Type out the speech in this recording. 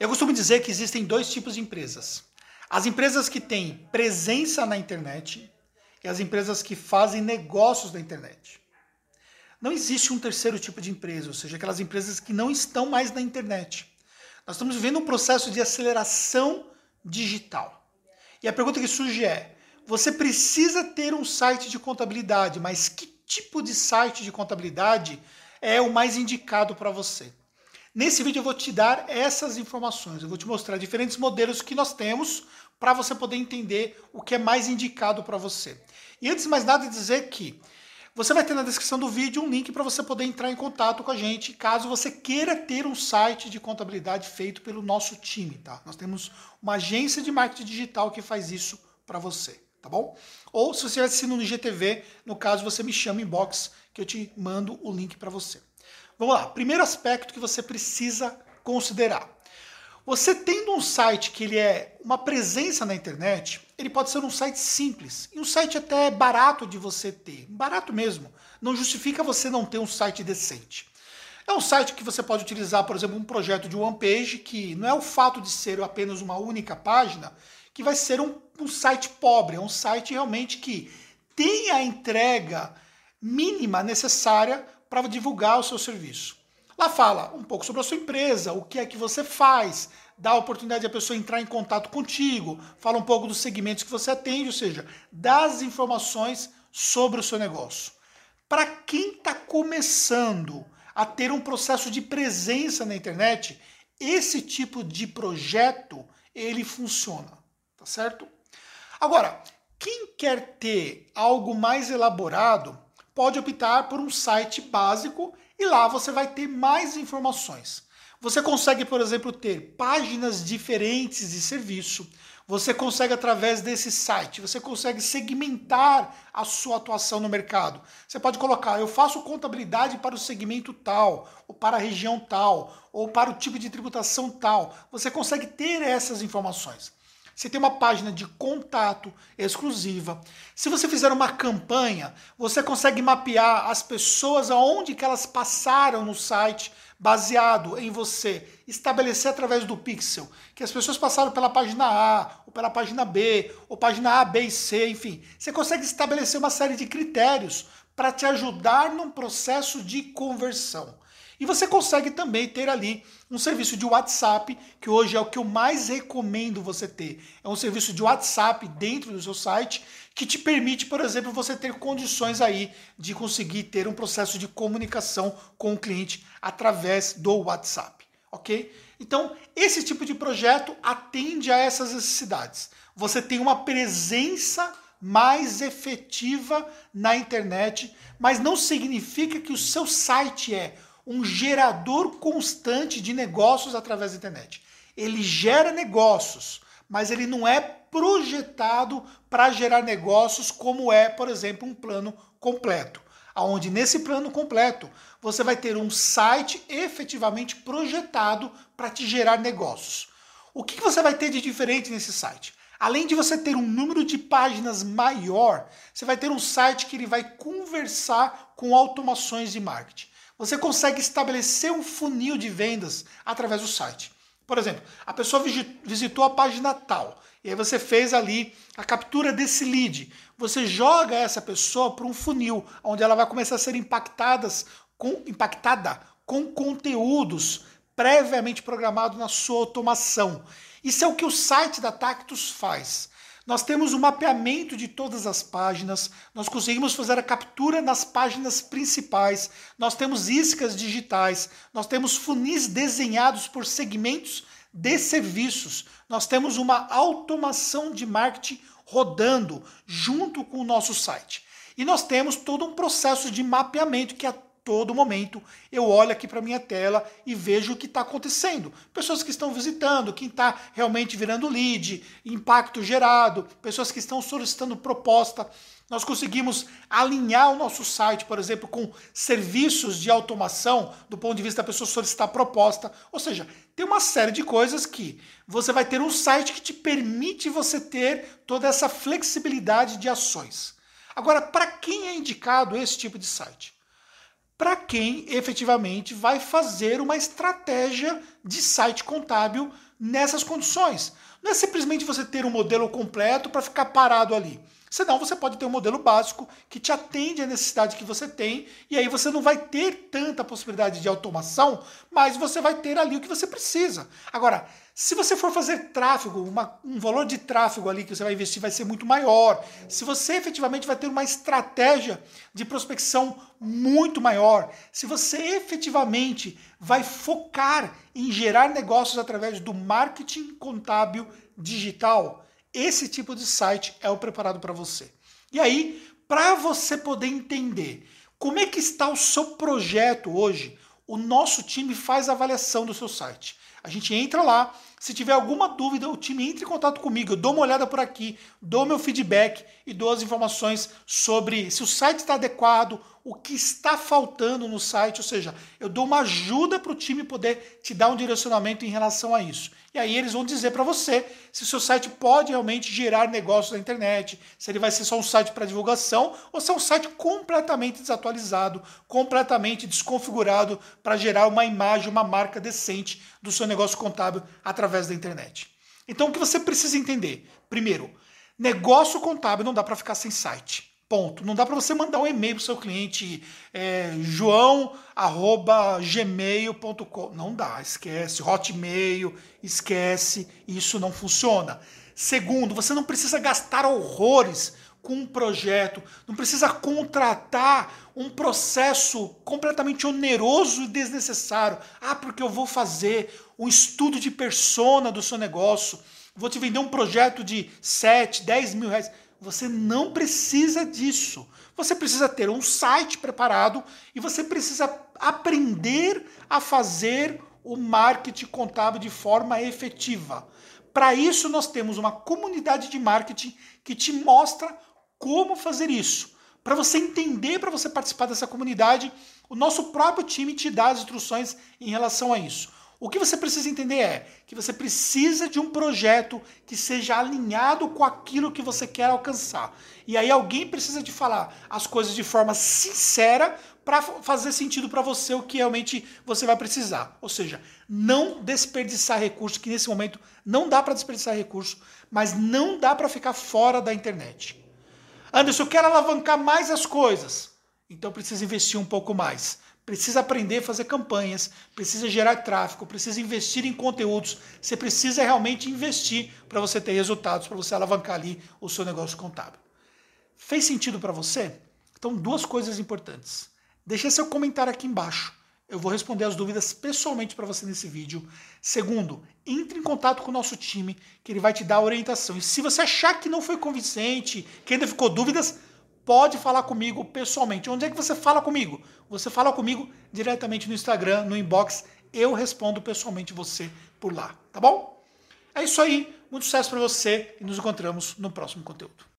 Eu costumo dizer que existem dois tipos de empresas. As empresas que têm presença na internet e as empresas que fazem negócios na internet. Não existe um terceiro tipo de empresa, ou seja, aquelas empresas que não estão mais na internet. Nós estamos vivendo um processo de aceleração digital. E a pergunta que surge é: você precisa ter um site de contabilidade, mas que tipo de site de contabilidade é o mais indicado para você? Nesse vídeo eu vou te dar essas informações, eu vou te mostrar diferentes modelos que nós temos para você poder entender o que é mais indicado para você. E antes de mais nada dizer que você vai ter na descrição do vídeo um link para você poder entrar em contato com a gente, caso você queira ter um site de contabilidade feito pelo nosso time, tá? Nós temos uma agência de marketing digital que faz isso para você, tá bom? Ou se você estiver assistindo no IGTV, no caso você me chama inbox que eu te mando o link para você. Vamos lá, primeiro aspecto que você precisa considerar. Você tendo um site que ele é uma presença na internet, ele pode ser um site simples e um site até barato de você ter, barato mesmo. Não justifica você não ter um site decente. É um site que você pode utilizar, por exemplo, um projeto de one page, que não é o fato de ser apenas uma única página, que vai ser um, um site pobre, é um site realmente que tem a entrega mínima necessária para divulgar o seu serviço. Lá fala um pouco sobre a sua empresa, o que é que você faz, dá a oportunidade da pessoa entrar em contato contigo, fala um pouco dos segmentos que você atende, ou seja, dá as informações sobre o seu negócio. Para quem está começando a ter um processo de presença na internet, esse tipo de projeto ele funciona, tá certo? Agora, quem quer ter algo mais elaborado, pode optar por um site básico e lá você vai ter mais informações. Você consegue, por exemplo, ter páginas diferentes de serviço. Você consegue, através desse site, você consegue segmentar a sua atuação no mercado. Você pode colocar, eu faço contabilidade para o segmento tal, ou para a região tal, ou para o tipo de tributação tal. Você consegue ter essas informações. Você tem uma página de contato exclusiva. Se você fizer uma campanha, você consegue mapear as pessoas aonde que elas passaram no site, baseado em você estabelecer através do pixel que as pessoas passaram pela página A, ou pela página B, ou página A, B e C, enfim. Você consegue estabelecer uma série de critérios para te ajudar num processo de conversão. E você consegue também ter ali um serviço de WhatsApp, que hoje é o que eu mais recomendo você ter. É um serviço de WhatsApp dentro do seu site que te permite, por exemplo, você ter condições aí de conseguir ter um processo de comunicação com o cliente através do WhatsApp, ok? Então, esse tipo de projeto atende a essas necessidades. Você tem uma presença mais efetiva na internet, mas não significa que o seu site é um gerador constante de negócios através da internet. Ele gera negócios, mas ele não é projetado para gerar negócios como é, por exemplo, um plano completo. Onde nesse plano completo você vai ter um site efetivamente projetado para te gerar negócios. O que você vai ter de diferente nesse site? Além de você ter um número de páginas maior, você vai ter um site que ele vai conversar com automações de marketing você consegue estabelecer um funil de vendas através do site. Por exemplo, a pessoa visitou a página tal, e aí você fez ali a captura desse lead. Você joga essa pessoa para um funil, onde ela vai começar a ser impactadas com, impactada com conteúdos previamente programados na sua automação. Isso é o que o site da Tactus faz. Nós temos o um mapeamento de todas as páginas, nós conseguimos fazer a captura nas páginas principais, nós temos iscas digitais, nós temos funis desenhados por segmentos de serviços, nós temos uma automação de marketing rodando junto com o nosso site. E nós temos todo um processo de mapeamento que a todo momento eu olho aqui para minha tela e vejo o que está acontecendo. Pessoas que estão visitando, quem está realmente virando lead, impacto gerado, pessoas que estão solicitando proposta. Nós conseguimos alinhar o nosso site, por exemplo, com serviços de automação do ponto de vista da pessoa solicitar proposta. Ou seja, tem uma série de coisas que você vai ter um site que te permite você ter toda essa flexibilidade de ações. Agora, para quem é indicado esse tipo de site? Para quem efetivamente vai fazer uma estratégia de site contábil nessas condições. Não é simplesmente você ter um modelo completo para ficar parado ali. Senão você pode ter um modelo básico que te atende à necessidade que você tem, e aí você não vai ter tanta possibilidade de automação, mas você vai ter ali o que você precisa. Agora, se você for fazer tráfego, uma, um valor de tráfego ali que você vai investir vai ser muito maior. Se você efetivamente vai ter uma estratégia de prospecção muito maior, se você efetivamente vai focar em gerar negócios através do marketing contábil digital, esse tipo de site é o preparado para você. E aí, para você poder entender como é que está o seu projeto hoje, o nosso time faz a avaliação do seu site. A gente entra lá, se tiver alguma dúvida, o time entra em contato comigo, eu dou uma olhada por aqui, dou meu feedback e dou as informações sobre se o site está adequado, o que está faltando no site, ou seja, eu dou uma ajuda para o time poder te dar um direcionamento em relação a isso. E aí eles vão dizer para você se o seu site pode realmente gerar negócios na internet, se ele vai ser só um site para divulgação ou se é um site completamente desatualizado, completamente desconfigurado para gerar uma imagem, uma marca decente do seu negócio contábil através da internet. Então o que você precisa entender? Primeiro, negócio contábil não dá para ficar sem site. Ponto. Não dá para você mandar um e-mail para o seu cliente é, joão@gmail.com. Não dá, esquece. Hotmail, esquece. Isso não funciona. Segundo, você não precisa gastar horrores com um projeto, não precisa contratar um processo completamente oneroso e desnecessário. Ah, porque eu vou fazer um estudo de persona do seu negócio, vou te vender um projeto de 7, 10 mil reais. Você não precisa disso. Você precisa ter um site preparado e você precisa aprender a fazer o marketing contábil de forma efetiva. Para isso, nós temos uma comunidade de marketing que te mostra como fazer isso. Para você entender, para você participar dessa comunidade, o nosso próprio time te dá as instruções em relação a isso. O que você precisa entender é que você precisa de um projeto que seja alinhado com aquilo que você quer alcançar. E aí alguém precisa te falar as coisas de forma sincera para fazer sentido para você o que realmente você vai precisar. Ou seja, não desperdiçar recursos, que nesse momento não dá para desperdiçar recursos, mas não dá para ficar fora da internet. Anderson, eu quero alavancar mais as coisas. Então precisa investir um pouco mais precisa aprender a fazer campanhas, precisa gerar tráfego, precisa investir em conteúdos. Você precisa realmente investir para você ter resultados, para você alavancar ali o seu negócio contábil. Fez sentido para você? Então, duas coisas importantes. Deixe seu comentário aqui embaixo. Eu vou responder as dúvidas pessoalmente para você nesse vídeo. Segundo, entre em contato com o nosso time, que ele vai te dar a orientação. E se você achar que não foi convincente, que ainda ficou dúvidas, pode falar comigo pessoalmente. Onde é que você fala comigo? Você fala comigo diretamente no Instagram, no inbox. Eu respondo pessoalmente você por lá, tá bom? É isso aí. Muito sucesso para você e nos encontramos no próximo conteúdo.